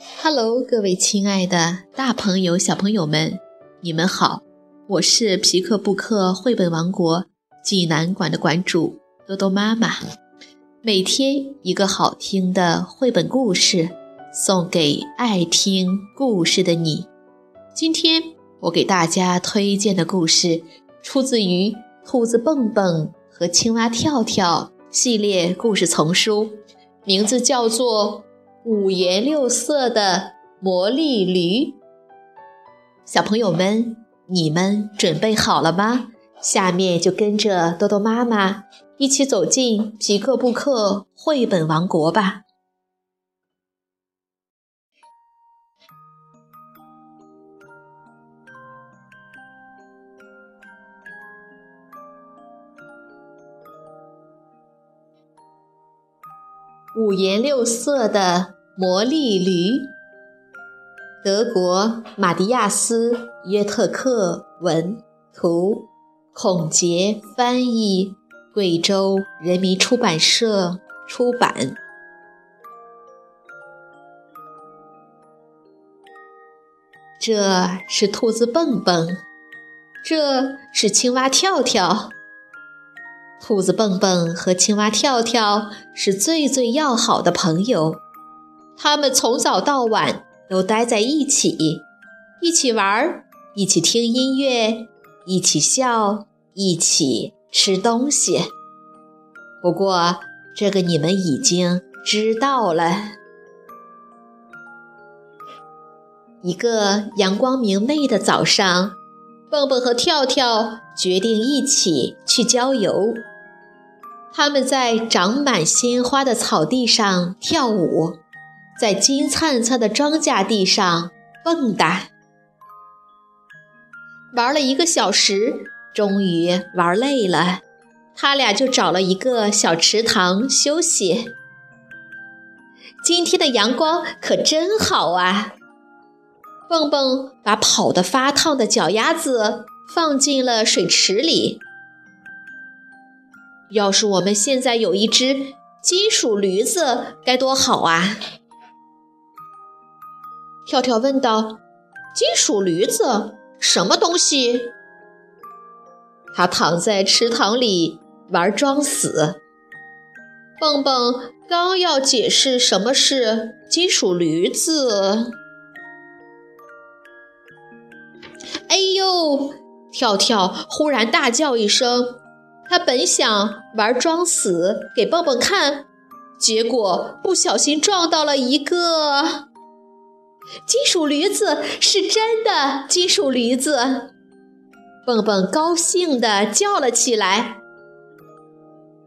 Hello，各位亲爱的大朋友、小朋友们，你们好！我是皮克布克绘本王国济南馆的馆主多多妈妈。每天一个好听的绘本故事，送给爱听故事的你。今天我给大家推荐的故事，出自于《兔子蹦蹦和青蛙跳跳》系列故事丛书，名字叫做。五颜六色的魔力驴，小朋友们，你们准备好了吗？下面就跟着多多妈妈一起走进皮克布克绘本王国吧。五颜六色的。魔力驴，德国马蒂亚斯·约特克文图，孔杰翻译，贵州人民出版社出版。这是兔子蹦蹦，这是青蛙跳跳。兔子蹦蹦和青蛙跳跳是最最要好的朋友。他们从早到晚都待在一起，一起玩，一起听音乐，一起笑，一起吃东西。不过，这个你们已经知道了。一个阳光明媚的早上，蹦蹦和跳跳决定一起去郊游。他们在长满鲜花的草地上跳舞。在金灿灿的庄稼地上蹦跶，玩了一个小时，终于玩累了，他俩就找了一个小池塘休息。今天的阳光可真好啊！蹦蹦把跑得发烫的脚丫子放进了水池里。要是我们现在有一只金属驴子，该多好啊！跳跳问道：“金属驴子什么东西？”他躺在池塘里玩装死。蹦蹦刚要解释什么是金属驴子，哎呦！跳跳忽然大叫一声。他本想玩装死给蹦蹦看，结果不小心撞到了一个。金属驴子是真的，金属驴子！蹦蹦高兴地叫了起来。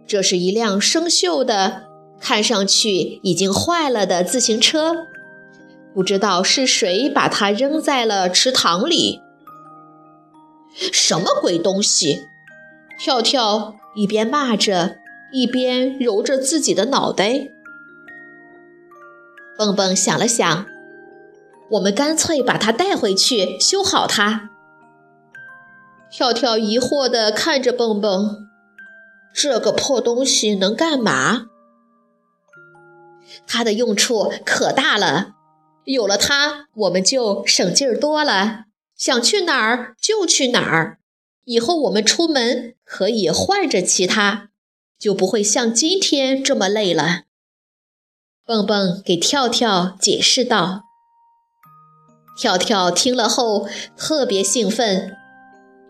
这是一辆生锈的、看上去已经坏了的自行车，不知道是谁把它扔在了池塘里。什么鬼东西！跳跳一边骂着，一边揉着自己的脑袋。蹦蹦想了想。我们干脆把它带回去修好它。跳跳疑惑地看着蹦蹦，这个破东西能干嘛？它的用处可大了，有了它，我们就省劲儿多了，想去哪儿就去哪儿。以后我们出门可以换着骑它，就不会像今天这么累了。蹦蹦给跳跳解释道。跳跳听了后特别兴奋，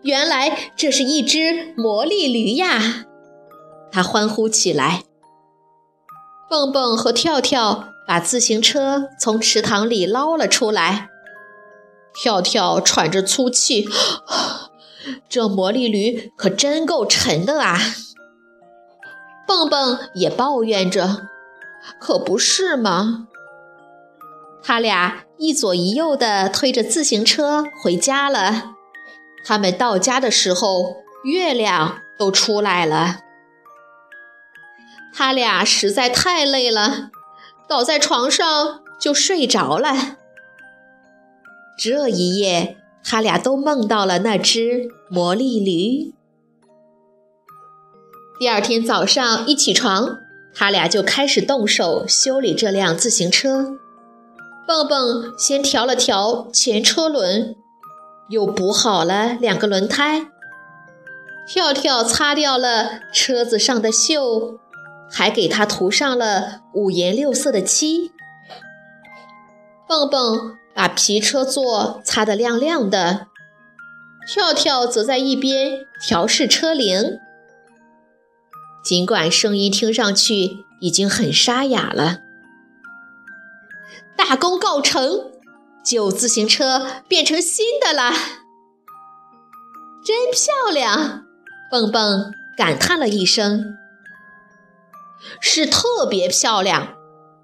原来这是一只魔力驴呀！他欢呼起来。蹦蹦和跳跳把自行车从池塘里捞了出来。跳跳喘着粗气，这魔力驴可真够沉的啊！蹦蹦也抱怨着，可不是吗？他俩一左一右地推着自行车回家了。他们到家的时候，月亮都出来了。他俩实在太累了，倒在床上就睡着了。这一夜，他俩都梦到了那只魔力驴。第二天早上一起床，他俩就开始动手修理这辆自行车。蹦蹦先调了调前车轮，又补好了两个轮胎。跳跳擦掉了车子上的锈，还给它涂上了五颜六色的漆。蹦蹦把皮车座擦得亮亮的，跳跳则在一边调试车铃。尽管声音听上去已经很沙哑了，大功告成，旧自行车变成新的啦，真漂亮！蹦蹦感叹了一声：“是特别漂亮。”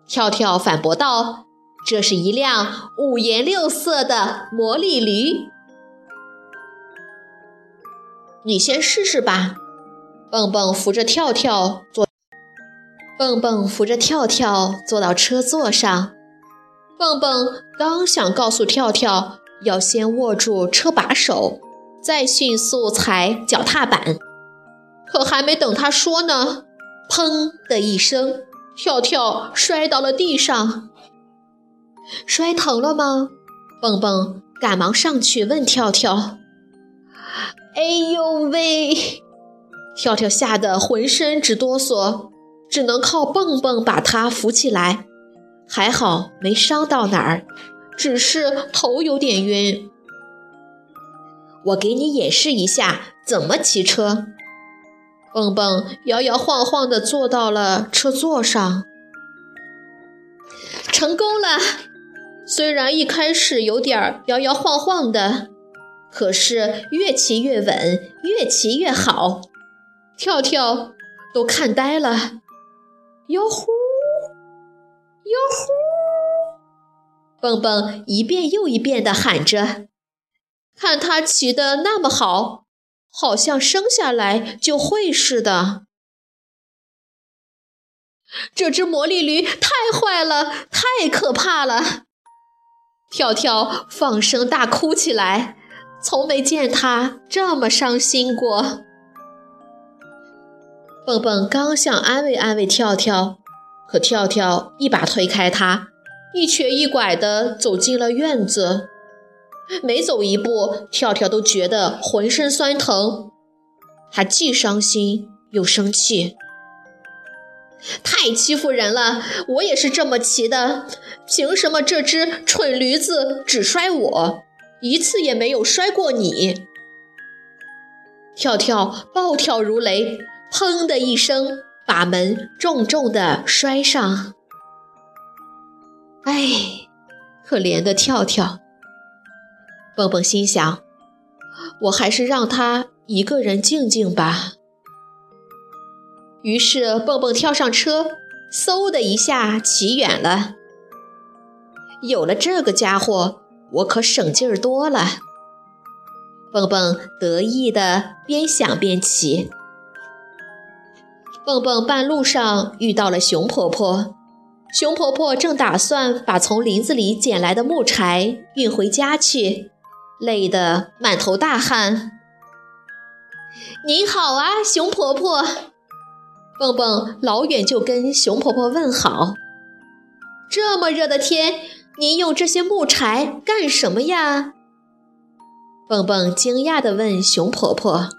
跳跳反驳道：“这是一辆五颜六色的魔力驴，你先试试吧。”蹦蹦扶着跳跳坐，蹦蹦扶着跳跳坐到车座上。蹦蹦刚想告诉跳跳要先握住车把手。再迅速踩脚踏板，可还没等他说呢，砰的一声，跳跳摔到了地上。摔疼了吗？蹦蹦赶忙上去问跳跳。哎呦喂！跳跳吓得浑身直哆嗦，只能靠蹦蹦把他扶起来。还好没伤到哪儿，只是头有点晕。我给你演示一下怎么骑车。蹦蹦摇摇晃晃地坐到了车座上，成功了。虽然一开始有点摇摇晃晃的，可是越骑越稳，越骑越好。跳跳都看呆了。哟呼，哟呼！蹦蹦一遍又一遍地喊着。看他骑得那么好，好像生下来就会似的。这只魔力驴太坏了，太可怕了！跳跳放声大哭起来，从没见他这么伤心过。蹦蹦刚想安慰安慰跳跳，可跳跳一把推开他，一瘸一拐地走进了院子。每走一步，跳跳都觉得浑身酸疼。他既伤心又生气，太欺负人了！我也是这么骑的，凭什么这只蠢驴子只摔我，一次也没有摔过你？跳跳暴跳如雷，砰的一声，把门重重的摔上。哎，可怜的跳跳。蹦蹦心想：“我还是让他一个人静静吧。”于是蹦蹦跳上车，嗖的一下骑远了。有了这个家伙，我可省劲儿多了。蹦蹦得意的边想边骑。蹦蹦半路上遇到了熊婆婆，熊婆婆正打算把从林子里捡来的木柴运回家去。累得满头大汗。您好啊，熊婆婆！蹦蹦老远就跟熊婆婆问好。这么热的天，您用这些木柴干什么呀？蹦蹦惊讶地问熊婆婆。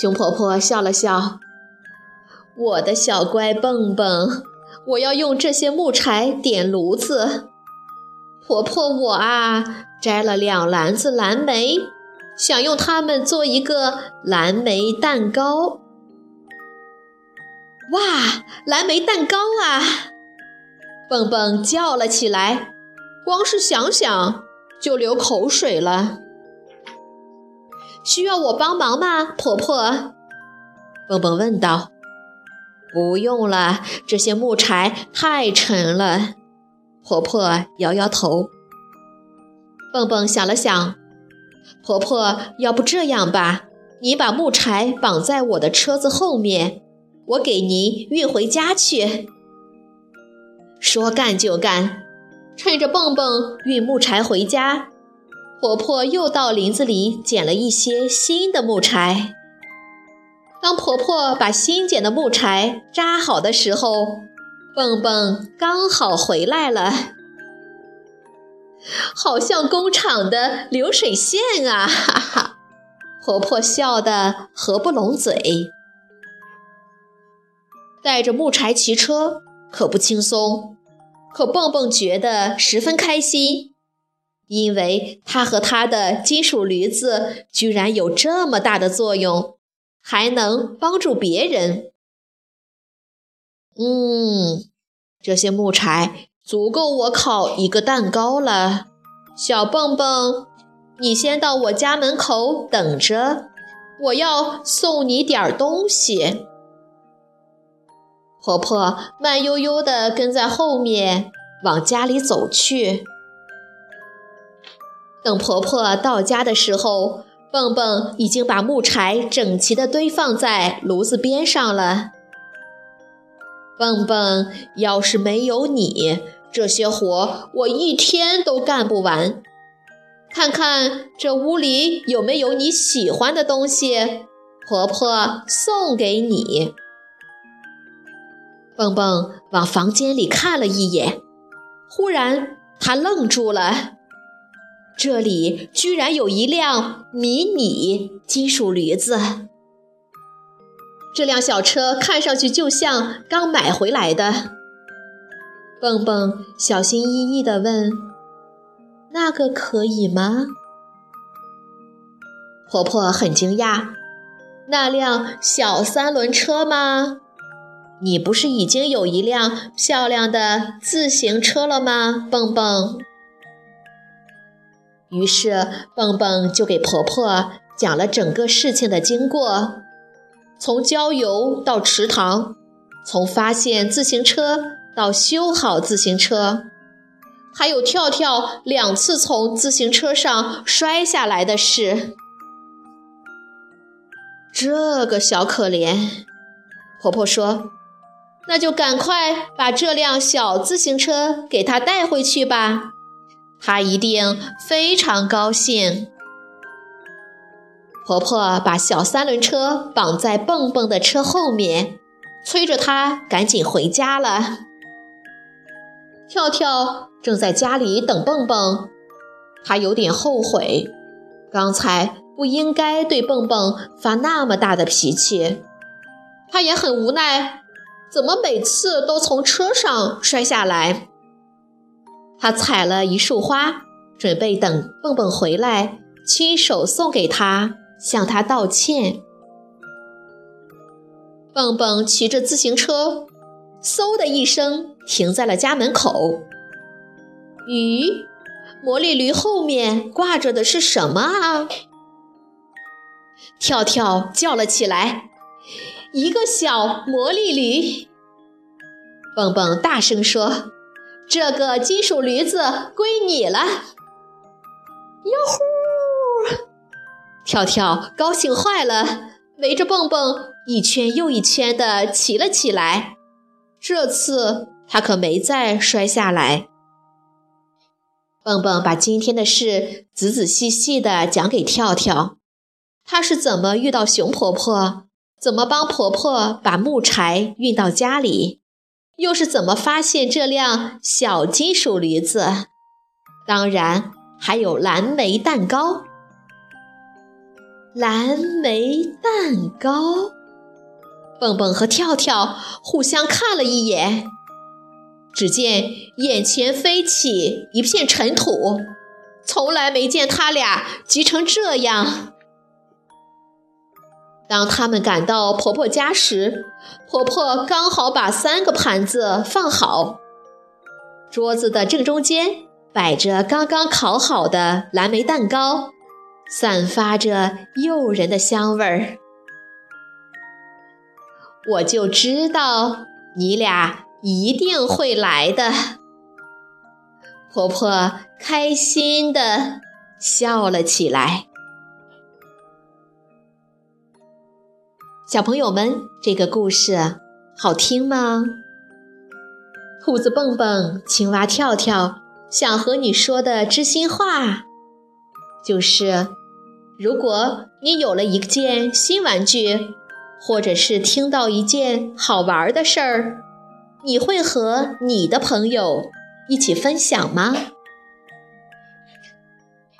熊婆婆笑了笑：“我的小乖蹦蹦，我要用这些木柴点炉子。婆婆，我啊。”摘了两篮子蓝莓，想用它们做一个蓝莓蛋糕。哇，蓝莓蛋糕啊！蹦蹦叫了起来，光是想想就流口水了。需要我帮忙吗，婆婆？蹦蹦问道。不用了，这些木柴太沉了。婆婆摇摇头。蹦蹦想了想，婆婆，要不这样吧，你把木柴绑在我的车子后面，我给您运回家去。说干就干，趁着蹦蹦运木柴回家，婆婆又到林子里捡了一些新的木柴。当婆婆把新捡的木柴扎好的时候，蹦蹦刚好回来了。好像工厂的流水线啊！哈哈，婆婆笑得合不拢嘴。带着木柴骑车可不轻松，可蹦蹦觉得十分开心，因为他和他的金属驴子居然有这么大的作用，还能帮助别人。嗯，这些木柴足够我烤一个蛋糕了。小蹦蹦，你先到我家门口等着，我要送你点儿东西。婆婆慢悠悠地跟在后面往家里走去。等婆婆到家的时候，蹦蹦已经把木柴整齐地堆放在炉子边上了。蹦蹦，要是没有你，这些活我一天都干不完。看看这屋里有没有你喜欢的东西，婆婆送给你。蹦蹦往房间里看了一眼，忽然他愣住了。这里居然有一辆迷你金属驴子。这辆小车看上去就像刚买回来的。蹦蹦小心翼翼地问：“那个可以吗？”婆婆很惊讶：“那辆小三轮车吗？”你不是已经有一辆漂亮的自行车了吗，蹦蹦？于是蹦蹦就给婆婆讲了整个事情的经过，从郊游到池塘，从发现自行车到修好自行车，还有跳跳两次从自行车上摔下来的事。这个小可怜，婆婆说。那就赶快把这辆小自行车给他带回去吧，他一定非常高兴。婆婆把小三轮车绑在蹦蹦的车后面，催着他赶紧回家了。跳跳正在家里等蹦蹦，他有点后悔，刚才不应该对蹦蹦发那么大的脾气。他也很无奈。怎么每次都从车上摔下来？他采了一束花，准备等蹦蹦回来亲手送给他，向他道歉。蹦蹦骑着自行车，嗖的一声停在了家门口。咦，魔力驴后面挂着的是什么啊？跳跳叫了起来。一个小魔力驴，蹦蹦大声说：“这个金属驴子归你了！”哟呼！跳跳高兴坏了，围着蹦蹦一圈又一圈的骑了起来。这次他可没再摔下来。蹦蹦把今天的事仔仔细细的讲给跳跳，他是怎么遇到熊婆婆。怎么帮婆婆把木柴运到家里？又是怎么发现这辆小金属驴子？当然还有蓝莓蛋糕。蓝莓蛋糕，蹦蹦和跳跳互相看了一眼，只见眼前飞起一片尘土，从来没见他俩急成这样。当他们赶到婆婆家时，婆婆刚好把三个盘子放好，桌子的正中间摆着刚刚烤好的蓝莓蛋糕，散发着诱人的香味儿。我就知道你俩一定会来的，婆婆开心地笑了起来。小朋友们，这个故事好听吗？兔子蹦蹦、青蛙跳跳想和你说的知心话，就是：如果你有了一件新玩具，或者是听到一件好玩的事儿，你会和你的朋友一起分享吗？